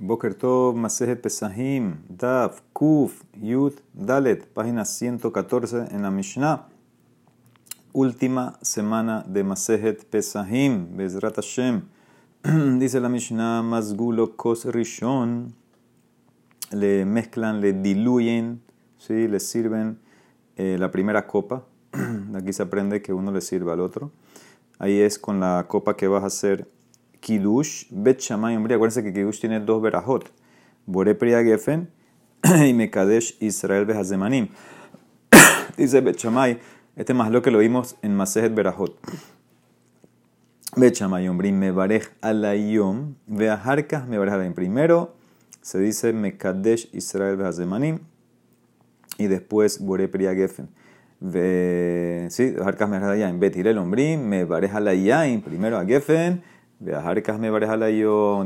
Boker Tov, Masejet Pesahim, Dav, Kuf, Yud, Dalet, página 114 en la Mishnah. Última semana de Masejet Pesahim, Bezrat Hashem. Dice la Mishnah, Mazgulo Kos Rishon, le mezclan, le diluyen, ¿sí? le sirven eh, la primera copa. Aquí se aprende que uno le sirve al otro. Ahí es con la copa que vas a hacer Kiddush, Bet Shamay, hombre, acuérdense que Kiddush tiene dos verajot, Bore Priya Gefen y Mekadesh Israel Behazemanim. Dice Bet Shamay, este más lo que lo vimos en Masejet Berajot. Bet Shamay, hombre, me barej alayom, veaharka me barej alayom. Primero se dice Mekadesh Israel Behazemanim y después Bore Priya Gefen. Sí, Harkas me barej alayom. Bet me barej alayom. Primero a Gefen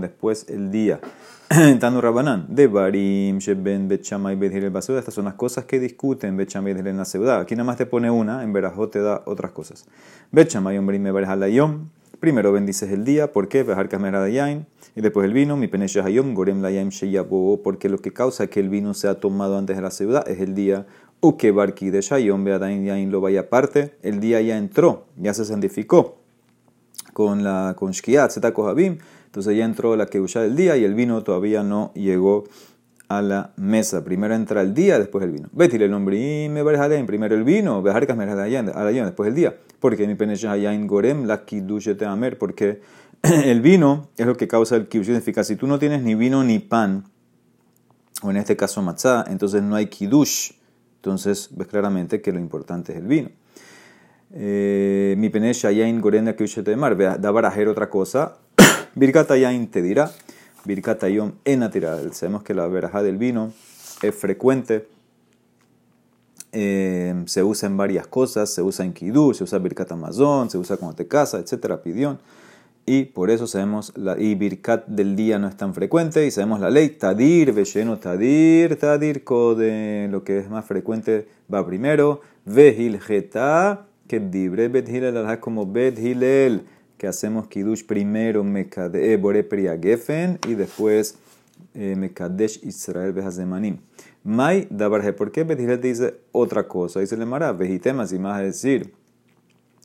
después el día. Tanu Rabanán, de Barim, Sheben, Bechamay, Bedhil, el Estas son las cosas que discuten Bechamay, Bedhil en la ciudad. Aquí nada más te pone una, en Berajot te da otras cosas. Bechamay, hombre, me Yom. Primero bendices el día, ¿por qué? Viajar me Y después el vino, mi Peneshahayom, Gorem Layam Sheyabo, porque lo que causa que el vino sea tomado antes de la ciudad es el día. Uke Barki de Shayom, Beadain Yain lo vaya aparte. El día ya entró, ya se santificó con la con Shkiat, Zeta Kohabim. Entonces ya entró la Keusha del día y el vino todavía no llegó a la mesa. Primero entra el día, después el vino. Betil el nombre y me en primero el vino, Bejarkas me después el día. Porque mi penecha en gorem la te amer, porque el vino es lo que causa el kiddush. Significa, si tú no tienes ni vino ni pan, o en este caso matzah, entonces no hay kiddush. Entonces ves claramente que lo importante es el vino. Eh, mi penesha yain gorenda que de mar, da barajer otra cosa. Birkata yain te dirá, Birkata yom enatiral. Sabemos que la veraja del vino es frecuente, eh, se usa en varias cosas, se usa en kidú, se usa birkat amazon, se usa cuando te casas, etcétera, pidión. Y por eso sabemos, la, y birkat del día no es tan frecuente, y sabemos la ley, tadir, velleno, tadir, tadir, code, lo que es más frecuente va primero, vejil geta, que dibre Bet Hilel como Bet que hacemos Kiddush primero Mekade, eh, Bore y después eh, Mekadesh Israel Behazemanim. Mai Dabarje, ¿por qué Bet Hilel dice otra cosa? Dice le Mara, Vejitema, si me vas a decir,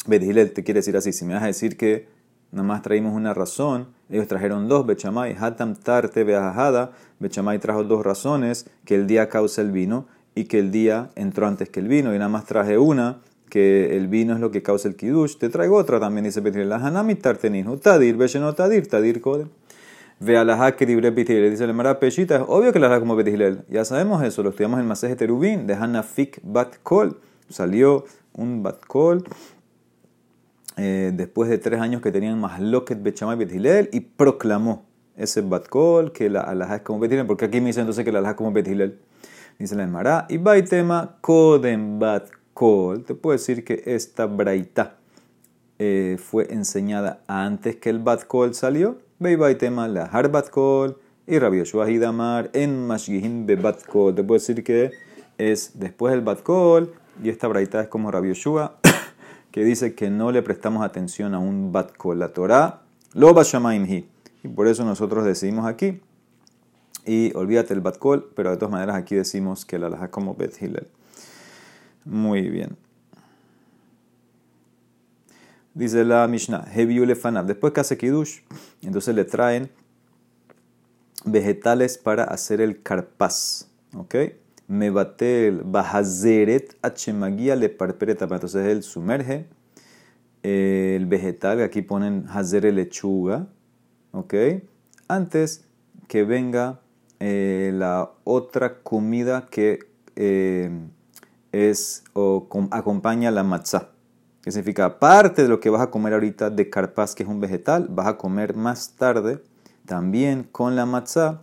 Bet te quiere decir así, si me vas a decir que nada más traímos una razón, ellos trajeron dos, Bechamay, Hatam Tarte Beajada, Bechamay trajo dos razones, que el día causa el vino y que el día entró antes que el vino, y nada más traje una, que el vino es lo que causa el kiddush. Te traigo otra también, dice Petir. La hanami tarteninu. Tadir, no tadir, tadir kode. Ve a la que libre Dice el mara peshita. Es obvio que la como Betilel. Ya sabemos eso. Lo estudiamos en Maseje Terubín de Hanafik Bat Kol. Salió un Bat Kol. Eh, después de tres años que tenían más loquet Bechamay Betilel y proclamó ese Bat Kol que la alhaja es como Betilel. Porque aquí me dice entonces que la alhaja es como Betilel. Dice la Emara. Y tema Kodem Bat te puedo decir que esta braita eh, fue enseñada antes que el bat kol salió. Veiba y tema la har bat kol y Rabbi Yoshua Hidamar en Mashgihin kol. Te puedo decir que es después del bat kol y esta braita es como Rabbi Yoshua que dice que no le prestamos atención a un bat kol. La Torah lo. Y por eso nosotros decimos aquí. Y olvídate el bat kol, pero de todas maneras aquí decimos que la laja como Bet Hillel. Muy bien. Dice la Mishnah, Después que hace Kiddush, entonces le traen vegetales para hacer el carpaz. ¿Ok? Mebatel bahazeret achemagia le parpereta. Entonces él sumerge el vegetal, aquí ponen hazere lechuga. ¿Ok? Antes que venga eh, la otra comida que. Eh, es o acompaña la matzah. Que significa, aparte de lo que vas a comer ahorita de carpaz, que es un vegetal, vas a comer más tarde también con la matzah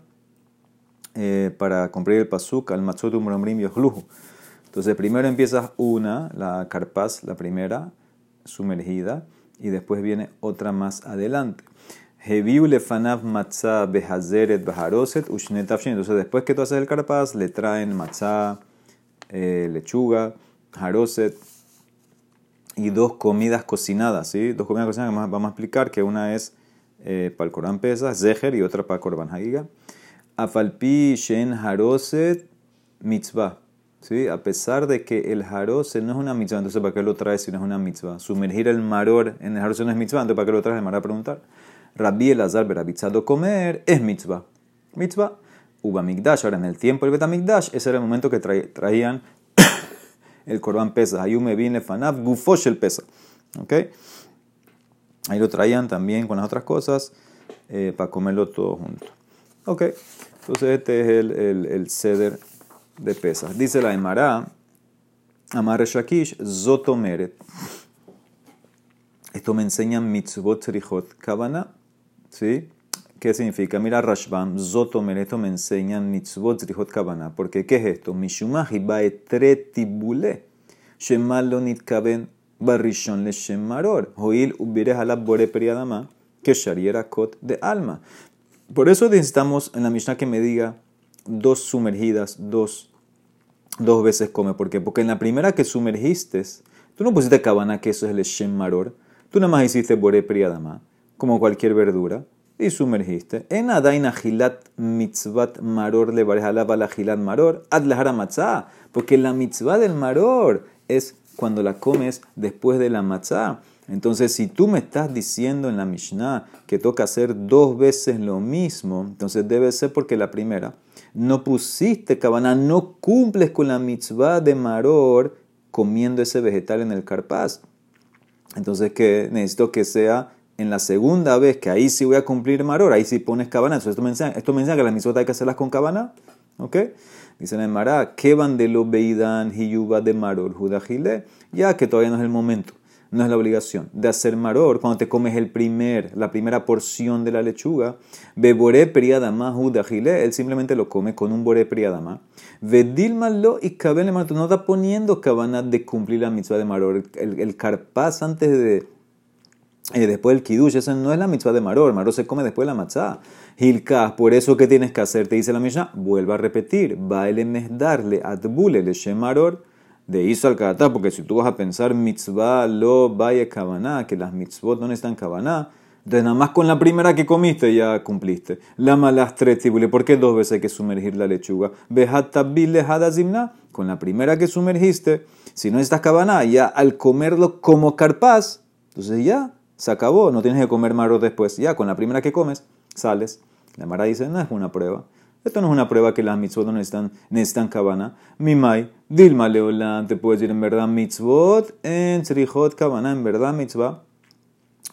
eh, para cumplir el pasuk al matzot umromrim yohluhu. Entonces primero empiezas una, la carpaz, la primera, sumergida, y después viene otra más adelante. Entonces después que tú haces el carpaz, le traen matzah eh, lechuga, jaroset y dos comidas cocinadas, ¿sí? Dos comidas cocinadas que vamos a explicar, que una es eh, para el Corán Pesa, Zeher, y otra para el Corban Hagiga. Afalpi shen haroset mitzvah. ¿Sí? A pesar de que el haroset no es una mitzvah, entonces ¿para qué lo traes si no es una mitzvah? Sumergir el maror en el haroset no es mitzvah, entonces ¿para qué lo traes? Me van a preguntar. Rabbi Elazar berabitzado comer es mitzvah. Mitzvah. Uba Migdash. Ahora en el tiempo del Betamigdash, ese era el momento que traían el Corban Pesa. Ayume bien lefanav gufosh el Pesa. ¿Ok? Ahí lo traían también con las otras cosas eh, para comerlo todo junto. Ok, entonces este es el, el, el ceder de pesas. Dice la Emara, Amar Shakish, Zotomeret. Esto me enseña mitzvot tzrichot kavana. ¿Sí? ¿Qué significa? Mira Rashbam, Zotomeret, esto me enseña mitzvot tzrichot kavana. Porque ¿qué es esto? Mishumahi baetretibule. Shemalo nitkaben barrishon le shemaror. Hoil ubire halab bore periadama. Que shariera kot de alma. Por eso necesitamos en la Mishnah que me diga dos sumergidas, dos, dos veces come. ¿Por qué? Porque en la primera que sumergiste, tú no pusiste cabana, que eso es el Shem Maror. Tú nada más hiciste Bore Priadama, como cualquier verdura, y sumergiste. En Adain Ajilat Mitzvat Maror le la Ajilat Maror, Adlahara Matzah. Porque la mitzvah del Maror es cuando la comes después de la Matzah. Entonces, si tú me estás diciendo en la Mishnah que toca hacer dos veces lo mismo, entonces debe ser porque la primera no pusiste cabana, no cumples con la mitzvah de maror comiendo ese vegetal en el carpaz. Entonces, que necesito que sea en la segunda vez que ahí sí voy a cumplir maror, ahí sí pones cabana. esto me enseña, esto me enseña que las mitzvot hay que hacerlas con cabana. ¿Ok? Dicen en Mará, que van de lo beidan hiyuba de maror judajile, ya que todavía no es el momento no es la obligación de hacer maror cuando te comes el primer, la primera porción de la lechuga. Beboré periadama gile, él simplemente lo come con un boré periadama. Vedilmalo y cabele no está poniendo cabana de cumplir la mitzvah de maror. El, el carpaz antes de, eh, después del kiddush, eso no es la mitzvah de maror, maror se come después de la matzah. Hilka, por eso que tienes que hacer, te dice la Mishnah, vuelva a repetir, el darle adbule le maror de Iso al porque si tú vas a pensar mitzvah lo vaya kavaná, que las mitzvot no están kavaná, entonces nada más con la primera que comiste ya cumpliste. La malas tres ¿por qué dos veces hay que sumergir la lechuga? Behatabile hadazimna, con la primera que sumergiste, si no estás kavaná, ya al comerlo como carpaz, entonces ya se acabó, no tienes que comer maro después, ya con la primera que comes, sales. La Mara dice, no es una prueba. Esto no es una prueba que las mitzvot no necesitan, necesitan cabana. Mimai, Dilma Leolan, te puedes decir en verdad mitzvot, en tzrichot cabana, en verdad mitzvah.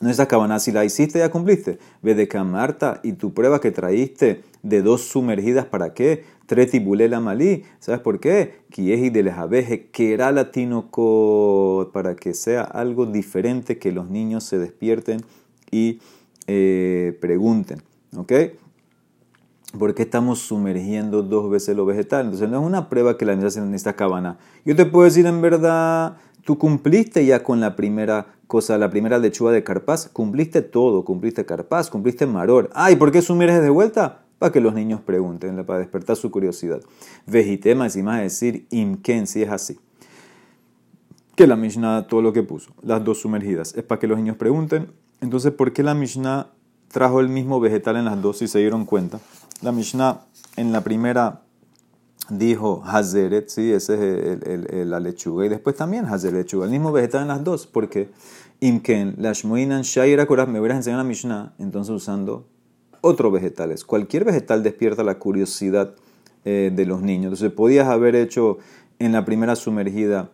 No esa cabana, si la hiciste ya cumpliste. Ve de camarta y tu prueba que traíste de dos sumergidas, ¿para qué? Tretibulela malí. ¿Sabes por qué? Kieji de que era latino para que sea algo diferente, que los niños se despierten y eh, pregunten. ¿Ok? ¿Por qué estamos sumergiendo dos veces lo vegetal? Entonces no es una prueba que la misa se necesita cabana. Yo te puedo decir en verdad, tú cumpliste ya con la primera cosa, la primera lechuga de carpaz, cumpliste todo, cumpliste carpaz, cumpliste maror. Ay, ¿por qué sumerges de vuelta? Para que los niños pregunten, para despertar su curiosidad. Vejitema, encima de decir imken, si es así. Que la Mishnah, todo lo que puso, las dos sumergidas, es para que los niños pregunten. Entonces, ¿por qué la Mishnah trajo el mismo vegetal en las dos si se dieron cuenta? La Mishnah en la primera dijo Hazeret, sí, ese es la lechuga. Y después también Hazeret lechuga. El mismo vegetal en las dos, porque Imken, Lashmoinan, Shaira, me hubieras enseñado la Mishnah, entonces usando otros vegetales. Cualquier vegetal despierta la curiosidad eh, de los niños. Entonces podías haber hecho en la primera sumergida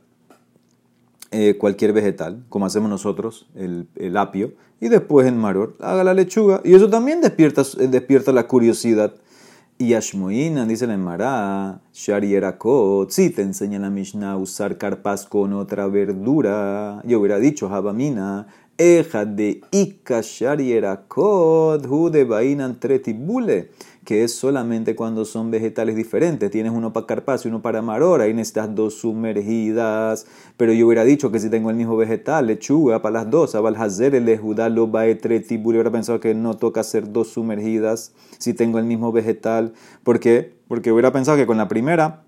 eh, cualquier vegetal, como hacemos nosotros, el, el, apio, y después en maror haga la lechuga, y eso también despierta, despierta la curiosidad. Y Ashmoina, dice la Mará, Shari Erakot, si te enseña la Mishnah a usar carpas con otra verdura, yo hubiera dicho Habamina, Eja de Ika Shari Erakot, Jude Bainan Tretibule que es solamente cuando son vegetales diferentes. Tienes uno para carpaz y uno para maror, ahí necesitas dos sumergidas. Pero yo hubiera dicho que si tengo el mismo vegetal, lechuga para las dos, abal hazer el judá lo baetretibul, hubiera pensado que no toca hacer dos sumergidas si tengo el mismo vegetal. ¿Por qué? Porque hubiera pensado que con la primera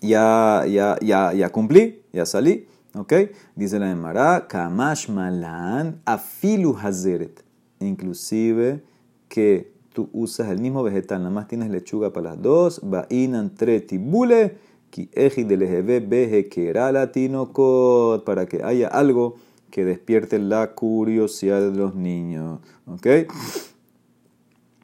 ya, ya, ya, ya cumplí, ya salí. ¿Ok? Dice la Emara, kamash malan afilu hazeret. Inclusive que tú usas el mismo vegetal, nada más tienes lechuga para las dos, va'inan tretibule, ki eji del beje que latino para que haya algo que despierte la curiosidad de los niños. ¿Ok?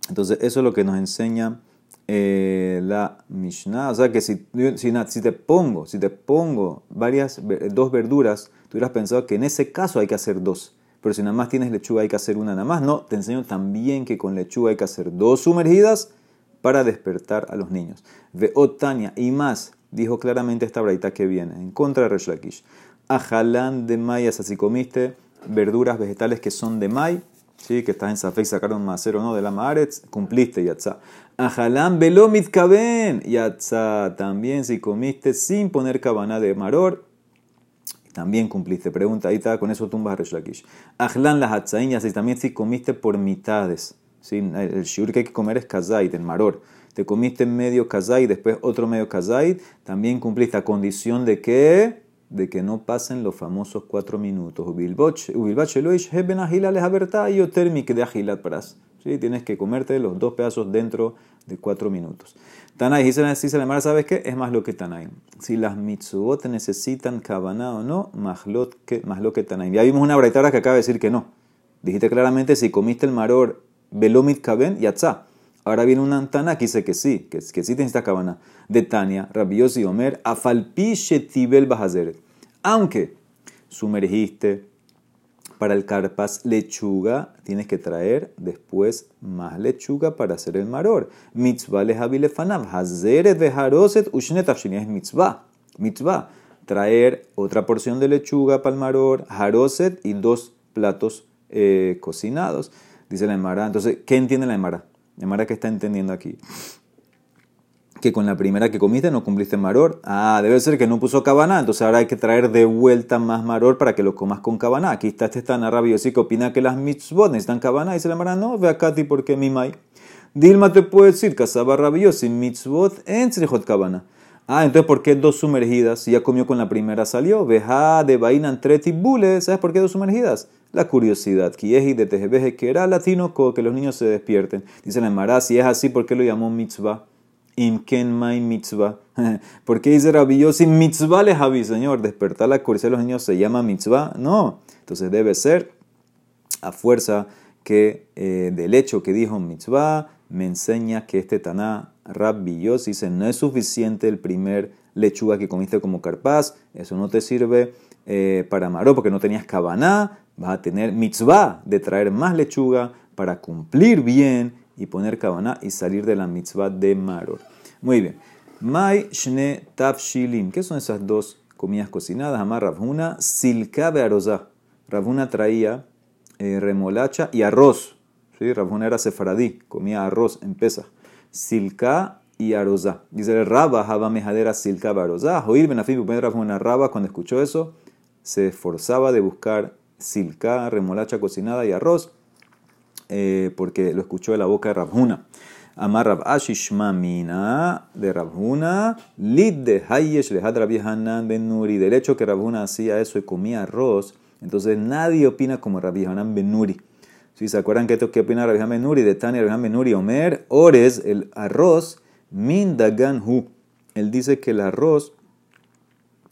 Entonces, eso es lo que nos enseña eh, la Mishnah. O sea que si, si, si, te pongo, si te pongo varias, dos verduras, tú hubieras pensado que en ese caso hay que hacer dos. Pero si nada más tienes lechuga hay que hacer una nada más. No, te enseño también que con lechuga hay que hacer dos sumergidas para despertar a los niños. Ve Otania y más, dijo claramente esta braita que viene, en contra de Resh Lakish. Ajalán de mayas, así comiste verduras vegetales que son de may, ¿sí? que estás en Safek, sacaron macero no de la Maaretz, cumpliste yatza. Ajalán velomit kaben, yatza. También si comiste sin poner cabana de maror, también cumpliste. Pregunta, ahí está, con eso tumbas a Reshlakish. Ajlan las hatzaíñas, y también si comiste por mitades. ¿sí? El shiur que hay que comer es kazait, en maror. Te comiste medio kazait, después otro medio kazait, también cumpliste a condición de que de que no pasen los famosos cuatro minutos. ¿Sí? Tienes que comerte los dos pedazos dentro de cuatro minutos. Tanay, dice la ¿sabes qué? Es más lo que Tanay. Si las mitzvot necesitan cabana o no, más lo que, más lo que Tanay. Ya vimos una breitara que acaba de decir que no. Dijiste claramente si comiste el maror velomit kaben, yatzá. Ahora viene una antana que dice que sí, que, que sí necesitas cabana. De Tania, Rabiosi Omer, afalpi shetibel bahazeret. Aunque sumergiste, para el carpas lechuga, tienes que traer después más lechuga para hacer el maror. Mitzvah lejabilefanav, hazeret vejaroset ushnet es mitzvah. Mitzvah, traer otra porción de lechuga para el maror, haroset y dos platos eh, cocinados. Dice la Emara. Entonces, ¿qué entiende la Emara? La Emara que está entendiendo aquí que con la primera que comiste no cumpliste maror. Ah, debe ser que no puso cabana, entonces ahora hay que traer de vuelta más maror para que lo comas con cabana. Aquí está este tan rabioso que opina que las mitzvot necesitan cabana. Se la mara, no, ve acá ti porque mi mai. Dilma te puede decir, casaba rabioso, mitzvot en cabana. Ah, entonces ¿por qué dos sumergidas? Si ya comió con la primera salió. Veja de vaina treti bule. ¿Sabes por qué dos sumergidas? La curiosidad. Kieji de tejebeje que era latino que los niños se despierten. Dice la Mara, si es así, ¿por qué lo llamó mitzvah? Imken mai mitzvah. ¿Por qué dice Rabbi Yossi mitzvah le javi, señor? Despertar la curiosidad de los niños se llama mitzvah. No. Entonces debe ser a fuerza que eh, del hecho que dijo mitzvah me enseña que este Taná Rabbi dice no es suficiente el primer lechuga que comiste como carpaz. Eso no te sirve eh, para maró porque no tenías cabaná. Vas a tener mitzvah de traer más lechuga para cumplir bien y poner cabana y salir de la mitzvah de Maror. Muy bien. Mai shne tafshilim. ¿Qué son esas dos comidas cocinadas? Amar Ravuna, silka bearozá. Ravuna traía eh, remolacha y arroz. ¿Sí? Ravuna era sefaradí, comía arroz en pesa. Silka y arozá. Dice el Raba, Jaba Mejadera, Silka Barozá. Joir Benafim, Ravuna Raba, cuando escuchó eso, se esforzaba de buscar silka, remolacha cocinada y arroz eh, porque lo escuchó de la boca de Rabhuna. Amar Rab Ashishmamina de Rabhuna, Lid de Hayesh de Rabbi Hanan Ben Nuri. Del hecho que Rabhuna hacía eso y comía arroz, entonces nadie opina como Rabbi Hanan Ben Nuri. Si se acuerdan que esto que opina Rabbi Hanan Ben Nuri, de Tania Rabbi Hanan Ben Nuri, Omer, Ores, el arroz, Min Dagan Hu. Él dice que el arroz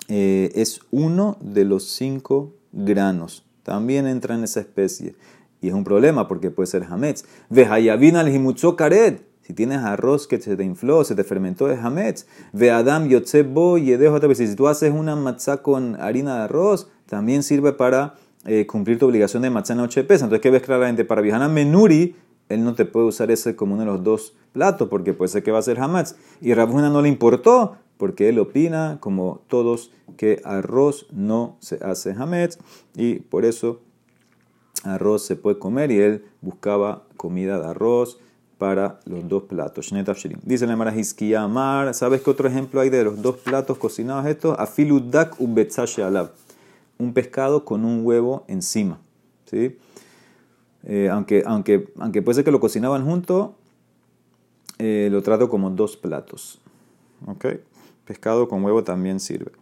eh, es uno de los cinco granos. También entra en esa especie. Y es un problema porque puede ser hametz. Vehayavin al himutzo karet. Si tienes arroz que se te infló, se te fermentó, es hametz. Ve Adam yotzebo y Si tú haces una matzá con harina de arroz, también sirve para eh, cumplir tu obligación de matzá noche pesa. Entonces, ¿qué ves claramente? Para Vijana Menuri, él no te puede usar ese como uno de los dos platos porque puede ser que va a ser hametz. Y Rabuna no le importó porque él opina, como todos, que arroz no se hace hametz. Y por eso arroz se puede comer y él buscaba comida de arroz para los dos platos. Dice la Marajiskia Amar, ¿sabes qué otro ejemplo hay de los dos platos cocinados estos? Afiludak alab. Un pescado con un huevo encima. ¿sí? Eh, aunque, aunque, aunque puede ser que lo cocinaban junto, eh, lo trato como dos platos. ¿ok? Pescado con huevo también sirve.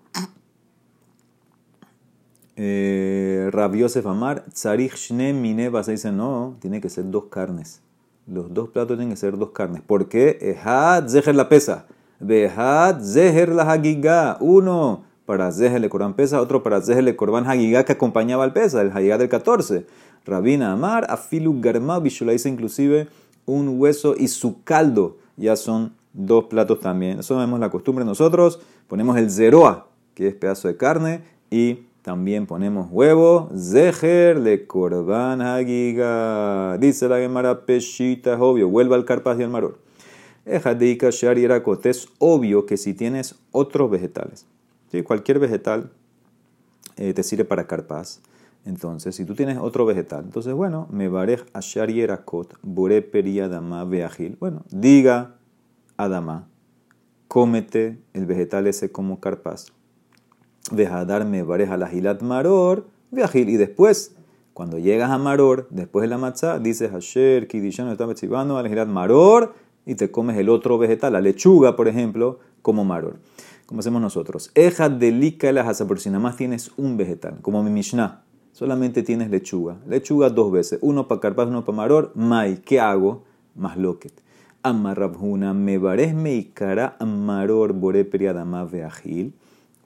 Eh, Rabiosef Amar, Tzarich Shne Mine se dice no, tiene que ser dos carnes. Los dos platos tienen que ser dos carnes. ¿Por qué? Ejad zeher la pesa. Behad zeher la hagigá. Uno para zeher le corban pesa, otro para zeher le corban hagigá que acompañaba al pesa, el hagigá del 14. Rabina Amar, afilu garma, bishula dice inclusive un hueso y su caldo. Ya son dos platos también. Eso vemos la costumbre nosotros. Ponemos el zeroa, que es pedazo de carne, y también ponemos huevo, zeher le korban hagiga. Dice la Gemara Peshita, es obvio, vuelva al carpaz y al maror. Ejadika shari es obvio que si tienes otros vegetales, ¿sí? cualquier vegetal eh, te sirve para carpaz. Entonces, si tú tienes otro vegetal, entonces, bueno, me barej ashar yerakot, bure periadama veajil. Bueno, diga Adama, cómete el vegetal ese como carpaz darme vareja la gilat maror, viajil. Y después, cuando llegas a maror, después de la matzah, dices Hasher, Kidishano, está mechivando, al gilat maror, y te comes el otro vegetal, la lechuga, por ejemplo, como maror. Como hacemos nosotros. Eja delica la hasa, pero si nada más tienes un vegetal, como mi Mishnah, solamente tienes lechuga. Lechuga dos veces, uno para carpaz, uno para maror. Mai, ¿qué hago? Más loquet. Amarrabhuna, me bares me ikara amaror bore periadama veajil.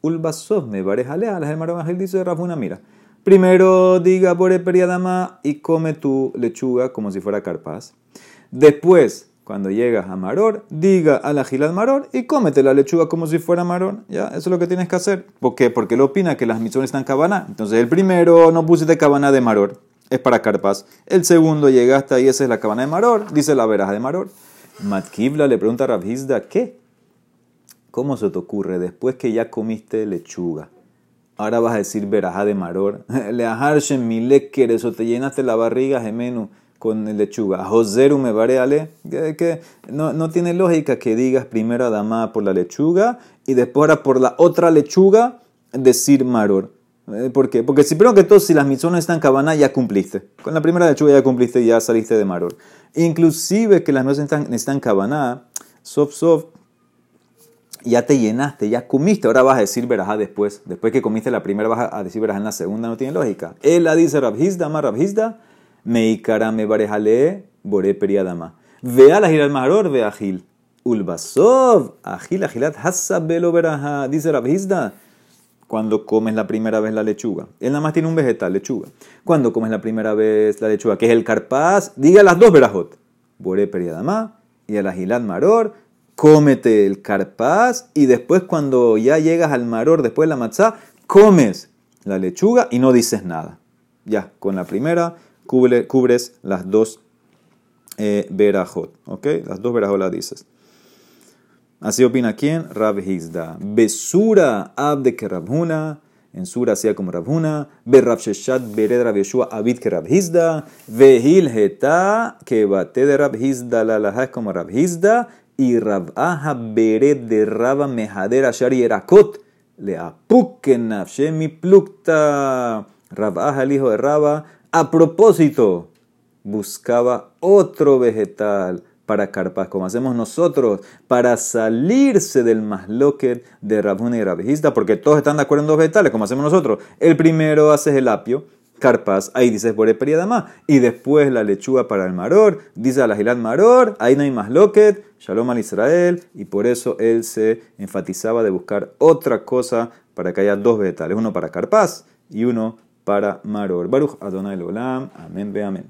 Ulbasov me barejale a la dice Rafuna, mira. Primero diga por periadama y come tu lechuga como si fuera carpaz. Después, cuando llegas a Maror, diga a la gilad Maror y cómete la lechuga como si fuera Maror. Ya, eso es lo que tienes que hacer. ¿Por qué? Porque él opina que las misiones están cabana. Entonces, el primero no pusiste cabana de Maror, es para carpaz. El segundo llegaste y esa es la cabana de Maror, dice la veraja de Maror. Matkibla le pregunta a Rabhizda, ¿qué? ¿Cómo se te ocurre después que ya comiste lechuga? Ahora vas a decir verajá de maror. Le ajarshen mi eso te llenaste la barriga gemenu con lechuga. Joseru me vareale. Que no, no tiene lógica que digas primero Adamá por la lechuga y después ahora por la otra lechuga decir maror. Eh, ¿Por qué? Porque si primero que todo, si las misiones están cabana, ya cumpliste. Con la primera lechuga ya cumpliste ya saliste de maror. Inclusive que las nueces están, están cabana, soft soft, ya te llenaste, ya comiste, ahora vas a decir verajá después. Después que comiste la primera vas a decir verajá en la segunda, no tiene lógica. Él la dice Rabhizda, ma Rabhizda, meikara me barejale, bore periadama. Vea la giral maror, ve agil. Ulbasov, agil, agilat, hasabelo verajá. Dice Rabhizda, cuando comes la primera vez la lechuga. Él nada más tiene un vegetal, lechuga. Cuando comes la primera vez la lechuga, que es el carpaz, diga las dos verajot. Bore periadama y el agilat maror cómete el carpaz y después cuando ya llegas al maror, después de la matzá, comes la lechuga y no dices nada. Ya, con la primera cubres las dos eh, verajot, ¿ok? Las dos verajot las dices. Así opina quién? Rab Hizda. Besura abde que Rabhuna. En Sura hacía como Rabhuna. Berrab Sheshat bered Rab Yeshua abid que Rab Hizda. Vehil heta que bate Rab Hizda la laja como Rab Hizda y Rabaja Beret de Raba Mejader Ashar Yerakot le apuken mi plukta. Rabaja, el hijo de Raba, a propósito, buscaba otro vegetal para carpas, como hacemos nosotros, para salirse del masloquet de Rabuna y Rabijista, porque todos están de acuerdo en dos vegetales, como hacemos nosotros. El primero hace el apio, carpas, ahí dices periadamá. Y después la lechuga para el maror, dice al agilad maror, ahí no hay más loquet, shalom al Israel, y por eso él se enfatizaba de buscar otra cosa para que haya dos vegetales, uno para carpas y uno para maror. Baruch Adonai Olam, amén, ve amén.